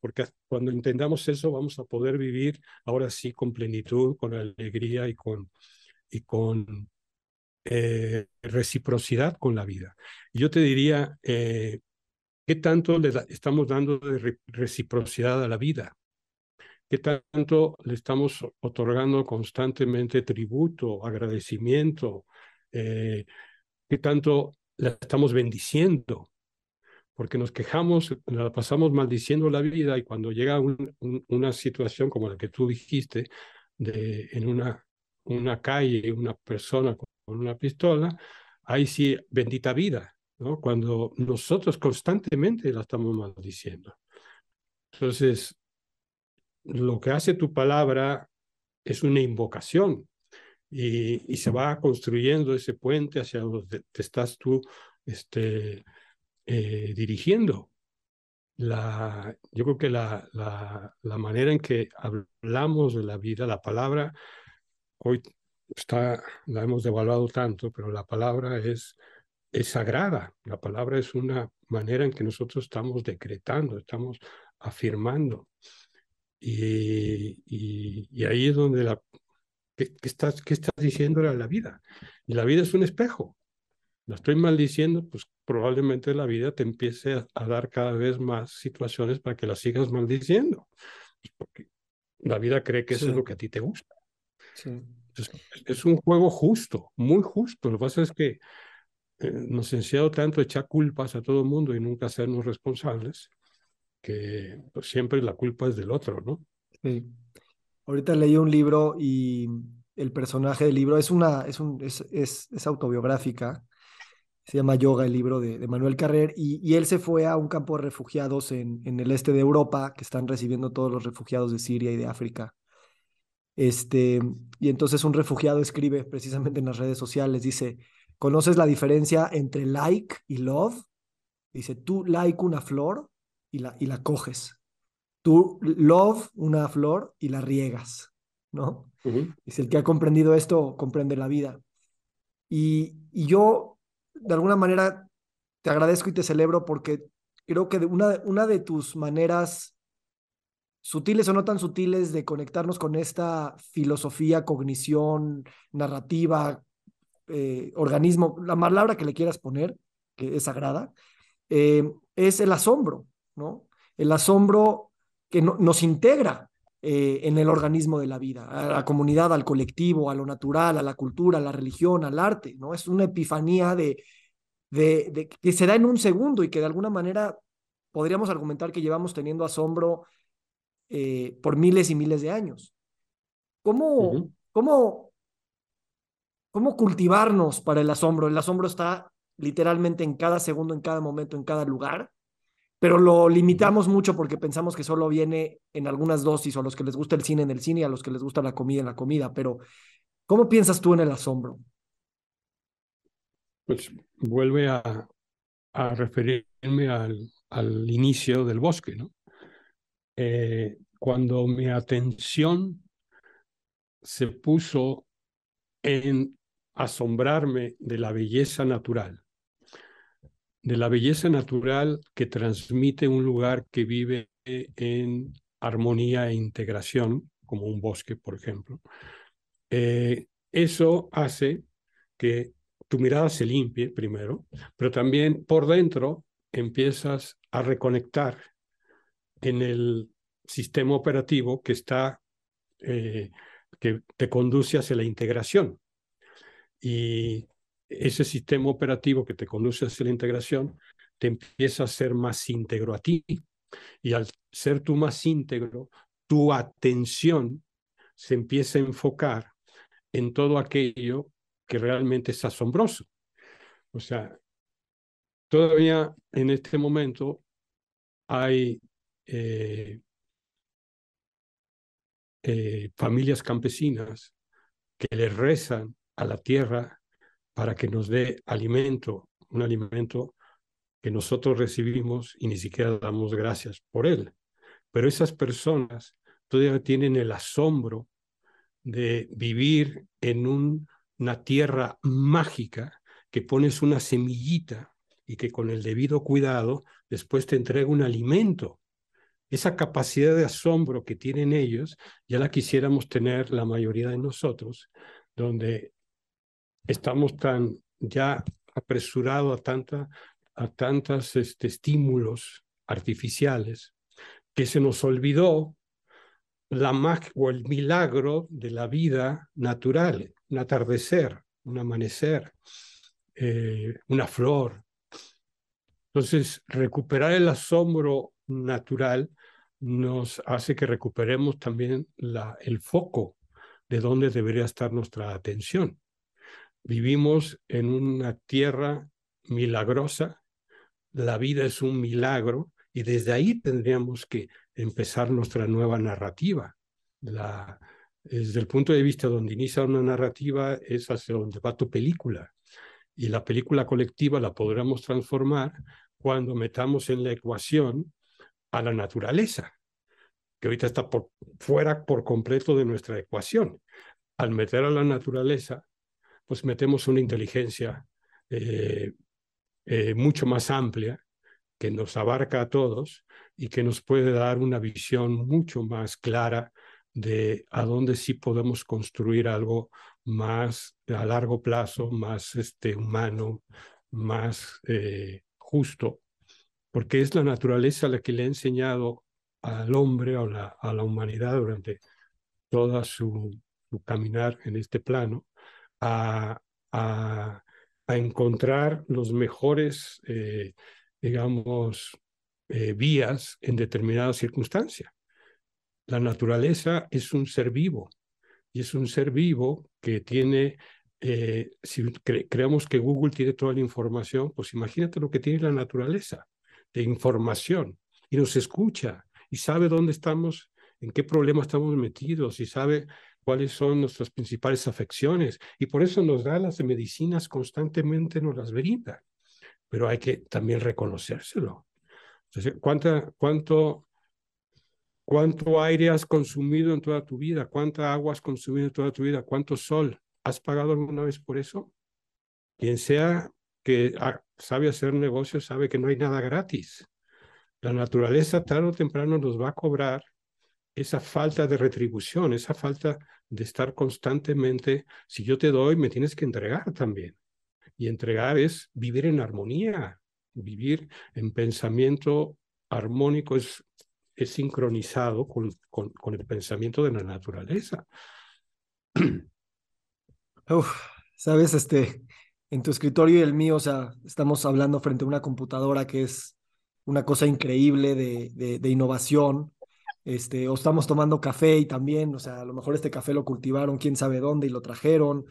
porque cuando entendamos eso vamos a poder vivir ahora sí con plenitud, con alegría y con, y con eh, reciprocidad con la vida. Yo te diría, eh, ¿Qué tanto le estamos dando de reciprocidad a la vida? ¿Qué tanto le estamos otorgando constantemente tributo, agradecimiento? Eh, ¿Qué tanto la estamos bendiciendo? Porque nos quejamos, la pasamos maldiciendo la vida y cuando llega un, un, una situación como la que tú dijiste, de, en una, una calle, una persona con una pistola, ahí sí, bendita vida, ¿no? Cuando nosotros constantemente la estamos maldiciendo. Entonces, lo que hace tu palabra es una invocación y, y se va construyendo ese puente hacia donde te estás tú este, eh, dirigiendo. La, yo creo que la, la, la manera en que hablamos de la vida, la palabra, hoy está, la hemos devaluado tanto, pero la palabra es es sagrada. La palabra es una manera en que nosotros estamos decretando, estamos afirmando. Y, y, y ahí es donde la... ¿qué, qué, estás, ¿Qué estás diciendo a la vida? Y la vida es un espejo. La estoy maldiciendo, pues probablemente la vida te empiece a, a dar cada vez más situaciones para que la sigas maldiciendo. Porque la vida cree que eso sí. es lo que a ti te gusta. Sí. Entonces, es un juego justo, muy justo. Lo que pasa es que eh, nos ha enseñado tanto a echar culpas a todo el mundo y nunca sernos responsables, que pues, siempre la culpa es del otro, ¿no? Sí. Ahorita leí un libro y el personaje del libro es una, es, un, es, es, es autobiográfica, se llama Yoga, el libro de, de Manuel Carrer, y, y, él se fue a un campo de refugiados en, en el este de Europa, que están recibiendo todos los refugiados de Siria y de África. Este, y entonces un refugiado escribe precisamente en las redes sociales, dice, ¿Conoces la diferencia entre like y love? Dice, tú like una flor y la, y la coges. Tú love una flor y la riegas, ¿no? Uh -huh. Dice, el que ha comprendido esto comprende la vida. Y, y, yo, de alguna manera, te agradezco y te celebro porque creo que una, una de tus maneras sutiles o no tan sutiles de conectarnos con esta filosofía, cognición, narrativa, eh, organismo, la palabra que le quieras poner, que es sagrada, eh, es el asombro, ¿no? El asombro que no, nos integra, eh, en el organismo de la vida, a la comunidad, al colectivo, a lo natural, a la cultura, a la religión, al arte, ¿no? Es una epifanía de, de, que se da en un segundo y que de alguna manera podríamos argumentar que llevamos teniendo asombro eh, por miles y miles de años. ¿Cómo, cómo, ¿Cómo cultivarnos para el asombro? El asombro está literalmente en cada segundo, en cada momento, en cada lugar, pero lo limitamos mucho porque pensamos que solo viene en algunas dosis o a los que les gusta el cine en el cine y a los que les gusta la comida en la comida, pero ¿cómo piensas tú en el asombro? Pues vuelve a, a referirme al, al, inicio del bosque, ¿no? Eh, cuando mi atención se puso en asombrarme de la belleza natural, de la belleza natural que transmite un lugar que vive en armonía e integración, como un bosque, por ejemplo. Eh, eso hace que tu mirada se limpie primero, pero también por dentro empiezas a reconectar en el sistema operativo que está, eh, que te conduce hacia la integración. Y ese sistema operativo que te conduce hacia la integración te empieza a ser más íntegro a ti. Y al ser tú más íntegro, tu atención se empieza a enfocar en todo aquello que realmente es asombroso. O sea, todavía en este momento hay eh, eh, familias campesinas que le rezan a la tierra para que nos dé alimento, un alimento que nosotros recibimos y ni siquiera damos gracias por él. Pero esas personas todavía tienen el asombro de vivir en una tierra mágica que pones una semillita y que con el debido cuidado después te entrega un alimento. Esa capacidad de asombro que tienen ellos, ya la quisiéramos tener la mayoría de nosotros, donde estamos tan ya apresurados a, tanta, a tantos este, estímulos artificiales que se nos olvidó la magia o el milagro de la vida natural, un atardecer, un amanecer, eh, una flor. Entonces, recuperar el asombro natural nos hace que recuperemos también la, el foco de dónde debería estar nuestra atención. Vivimos en una tierra milagrosa, la vida es un milagro y desde ahí tendríamos que empezar nuestra nueva narrativa. Desde el punto de vista donde inicia una narrativa es hacia donde va tu película. Y la película colectiva la podremos transformar cuando metamos en la ecuación a la naturaleza, que ahorita está fuera por completo de nuestra ecuación. Al meter a la naturaleza, pues metemos una inteligencia eh, eh, mucho más amplia que nos abarca a todos y que nos puede dar una visión mucho más clara de a dónde sí podemos construir algo más a largo plazo, más este, humano, más eh, justo, porque es la naturaleza la que le ha enseñado al hombre o a la humanidad durante toda su, su caminar en este plano a, a, encontrar los mejores, eh, digamos, eh, vías en determinadas circunstancias. La naturaleza es un ser vivo y es un ser vivo que tiene, eh, si creemos que Google tiene toda la información, pues imagínate lo que tiene la naturaleza de información y nos escucha y sabe dónde estamos, en qué problema estamos metidos y sabe cuáles son nuestras principales afecciones y por eso nos da las medicinas constantemente, nos las brinda, pero hay que también reconocérselo. ¿cuánta, cuánto, ¿Cuánto aire has consumido en toda tu vida? ¿Cuánta agua has consumido en toda tu vida? ¿Cuánto sol? ¿Has pagado alguna vez por eso? Quien sea que sabe hacer negocios sabe que no hay nada gratis. La naturaleza tarde o temprano nos va a cobrar esa falta de retribución, esa falta de estar constantemente, si yo te doy, me tienes que entregar también. Y entregar es vivir en armonía, vivir en pensamiento armónico, es es sincronizado con, con, el pensamiento de la naturaleza. Uf, sabes, este, en tu escritorio y el mío, o sea, estamos hablando frente a una computadora que es una cosa increíble de, de innovación, este, o estamos tomando café y también, o sea, a lo mejor este café lo cultivaron quién sabe dónde y lo trajeron,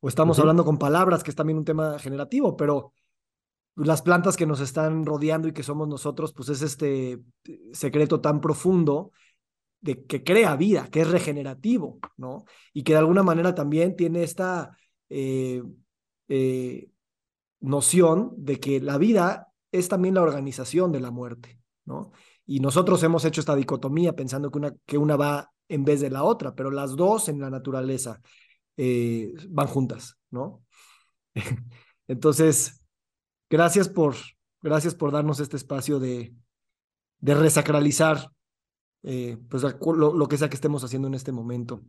o estamos hablando con palabras, que es también un tema generativo, pero las plantas que nos están rodeando y que somos nosotros, pues es este secreto tan profundo de que crea vida, que es regenerativo, ¿no? Y que de alguna manera también tiene esta eh, eh, noción de que la vida es también la organización de la muerte, ¿no? Y nosotros hemos hecho esta dicotomía pensando que una, que una va en vez de la otra, pero las dos en la naturaleza eh, van juntas, ¿no? Entonces, gracias por, gracias por darnos este espacio de, de resacralizar eh, pues lo, lo, que sea que estemos haciendo en este momento.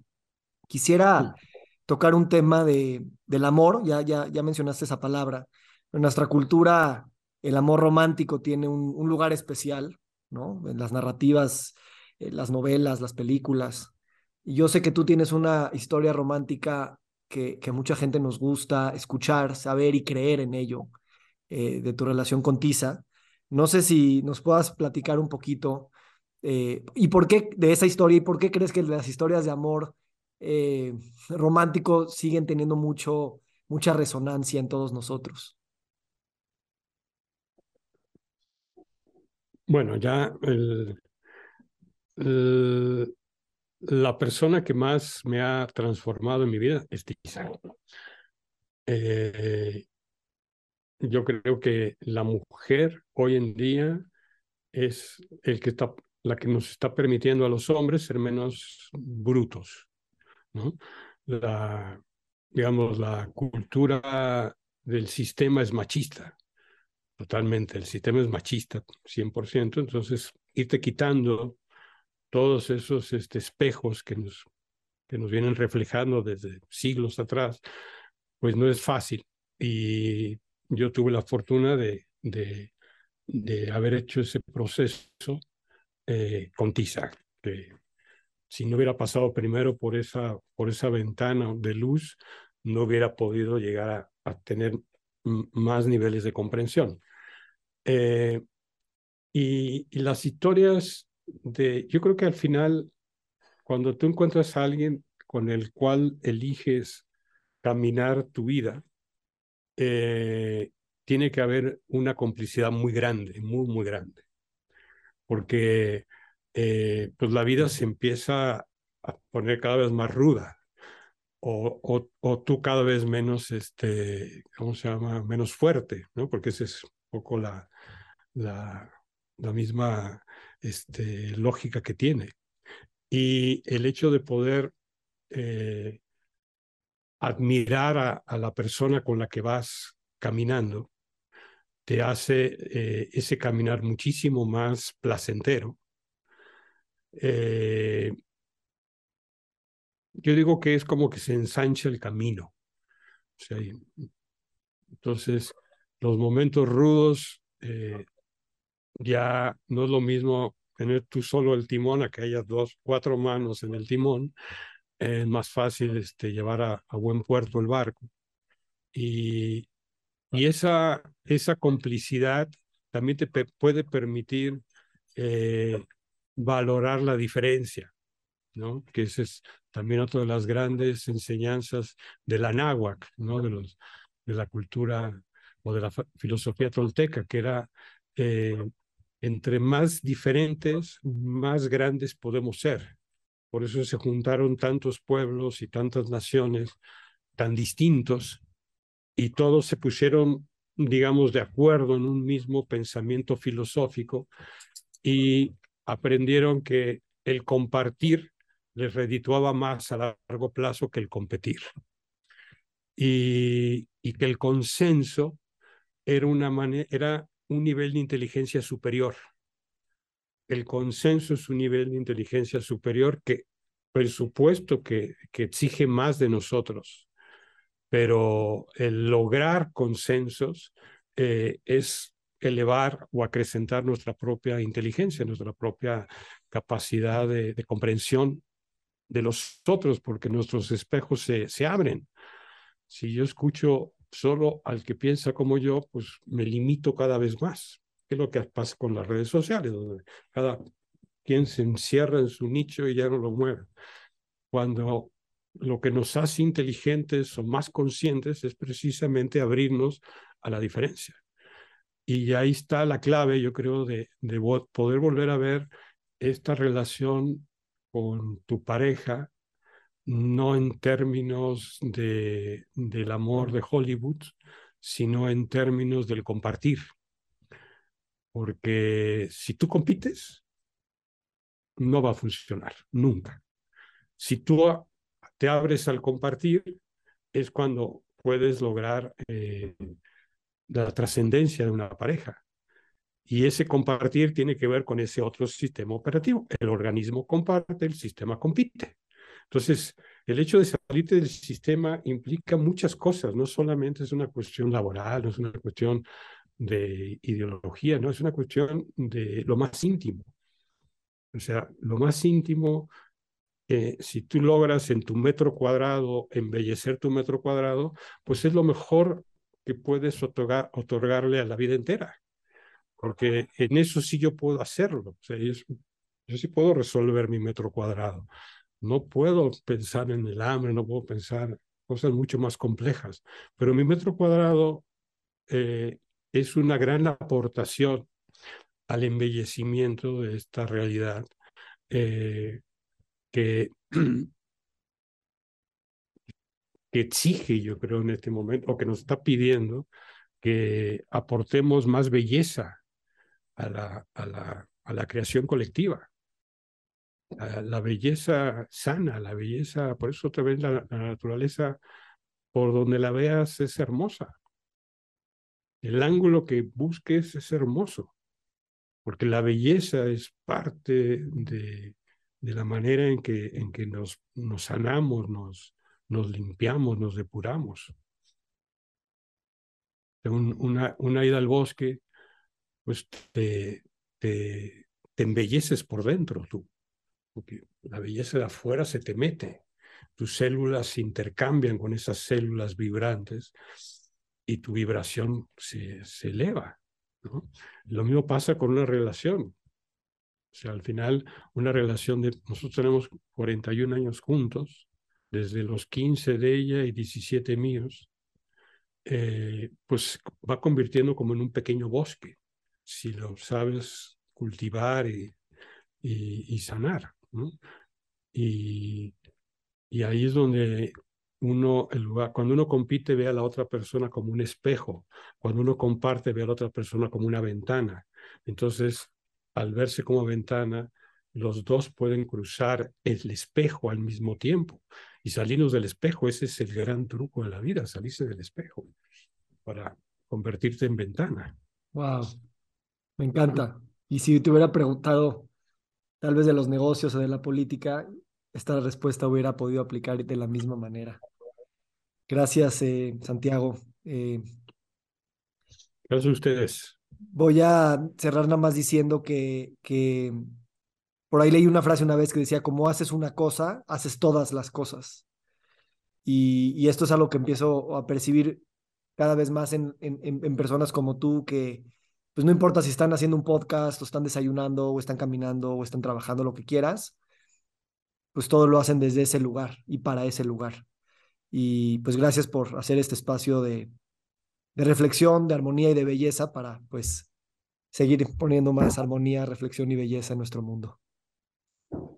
Quisiera tocar un tema de, del amor, ya, ya, ya mencionaste esa palabra. En nuestra cultura, el amor romántico tiene un, un lugar especial, ¿no? En las narrativas, en las novelas, las películas. Yo sé que tú tienes una historia romántica que, mucha gente nos gusta escuchar, saber y creer en ello, eh, de tu relación con Tisa. No sé si nos puedas platicar un poquito eh, y por qué de esa historia y por qué crees que las historias de amor eh, romántico siguen teniendo mucho, mucha resonancia en todos nosotros. Bueno, ya el, la persona que más me ha transformado en mi vida es Tisa. Eh, yo creo que la mujer hoy en día es el que está, la que nos está permitiendo a los hombres ser menos brutos, ¿no? La, digamos, la cultura del sistema es machista. Totalmente, el sistema es machista, 100%, entonces irte quitando todos esos este, espejos que nos, que nos vienen reflejando desde siglos atrás, pues no es fácil. Y yo tuve la fortuna de, de, de haber hecho ese proceso eh, con TISA, que si no hubiera pasado primero por esa, por esa ventana de luz, no hubiera podido llegar a, a tener más niveles de comprensión. Eh, y, y, las historias de, yo creo que al final, cuando tú encuentras a alguien con el cual eliges caminar tu vida, eh, tiene que haber una complicidad muy grande, muy, muy grande. Porque eh, pues la vida se empieza a poner cada vez más ruda. O, o, o, tú cada vez menos, este, ¿cómo se llama? Menos fuerte, ¿no? Porque esa es un poco la, la, misma este, lógica que tiene. Y el hecho de poder eh, admirar a, la persona con la que vas caminando te hace eh, ese caminar muchísimo más placentero. Eh, yo digo que es como que se ensancha el camino. Entonces, los momentos rudos ya no es lo mismo tener tú solo el timón a que haya dos, cuatro manos en el timón. Es más fácil este, llevar a, buen puerto el barco. Y, y esa, esa complicidad también te puede permitir eh, valorar la diferencia, ¿no? Que esa es también otra de las grandes enseñanzas de la náhuac, ¿no? De, los, de la cultura o de la filosofía tolteca, que era eh, entre más diferentes, más grandes podemos ser. Por eso se juntaron tantos pueblos y tantas naciones tan distintos y todos se pusieron, digamos, de acuerdo en un mismo pensamiento filosófico y aprendieron que el compartir les redituaba más a largo plazo que el competir. Y, que el consenso era, una manera, era un nivel de inteligencia superior. El consenso es un nivel de inteligencia superior que, por supuesto, que, que exige más de nosotros, pero el lograr consensos eh, es elevar o acrecentar nuestra propia inteligencia, nuestra propia capacidad de, comprensión de los otros, porque nuestros espejos se, se abren. Si yo escucho solo al que piensa como yo, pues me limito cada vez más. ¿Qué es lo que pasa con las redes sociales, donde cada quien se encierra en su nicho y ya no lo mueve. Cuando lo que nos hace inteligentes o más conscientes es precisamente abrirnos a la diferencia. Y ahí está la clave, yo creo, de, de poder volver a ver esta relación con tu pareja, no en términos de, del amor de Hollywood, sino en términos del compartir. Porque si tú compites, no va a funcionar, nunca. Si tú te abres al compartir, es cuando puedes lograr eh, la trascendencia de una pareja. Y ese compartir tiene que ver con ese otro sistema operativo. El organismo comparte, el sistema compite. Entonces, el hecho de salirte del sistema implica muchas cosas, no solamente es una cuestión laboral, no es una cuestión de ideología, no es una cuestión de lo más íntimo. O sea, lo más íntimo, eh, si tú logras en tu metro cuadrado embellecer tu metro cuadrado, pues es lo mejor que puedes otorgar, otorgarle a la vida entera porque en eso sí yo puedo hacerlo. Yo, sí puedo resolver mi metro cuadrado. No puedo pensar en el hambre, no puedo pensar cosas mucho más complejas, pero mi metro cuadrado eh, es una gran aportación al embellecimiento de esta realidad eh, que, que exige, yo creo, en este momento, o que nos está pidiendo que aportemos más belleza a la, a la, a la creación colectiva. La belleza sana, la belleza, por eso otra vez la, la naturaleza, por donde la veas, es hermosa. El ángulo que busques es hermoso, porque la belleza es parte de, de la manera en que, en que nos, nos sanamos, nos, nos limpiamos, nos depuramos. una, una ida al bosque pues te, te, embelleces por dentro tú, porque la belleza de afuera se te mete, tus células se intercambian con esas células vibrantes y tu vibración se, se eleva. Lo mismo pasa con una relación. O sea, al final, una relación de... Nosotros tenemos 41 años juntos, desde los 15 de ella y 17 míos, eh, pues va convirtiendo como en un pequeño bosque si lo sabes cultivar y, y, sanar. Y, y, ahí es donde uno, el lugar, cuando uno compite, ve a la otra persona como un espejo, cuando uno comparte, ve a la otra persona como una ventana. Entonces, al verse como ventana, los dos pueden cruzar el espejo al mismo tiempo y salirnos del espejo. Ese es el gran truco de la vida, salirse del espejo para convertirte en ventana. Wow. Me encanta. Y si te hubiera preguntado tal vez de los negocios o de la política, esta respuesta hubiera podido aplicar de la misma manera. Gracias, eh, Santiago. Eh, Gracias a ustedes. Voy a cerrar nada más diciendo que, que por ahí leí una frase una vez que decía, como haces una cosa, haces todas las cosas. Y, y esto es algo que empiezo a percibir cada vez más en, en, en personas como tú que, pues no importa si están haciendo un podcast o están desayunando o están caminando o están trabajando, lo que quieras, pues todo lo hacen desde ese lugar y para ese lugar. Y pues gracias por hacer este espacio de, de reflexión, de armonía y de belleza para pues seguir poniendo más armonía, reflexión y belleza en nuestro mundo.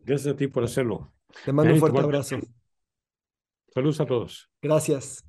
Gracias a ti por hacerlo. Te mando un fuerte abrazo. Saludos a todos. Gracias.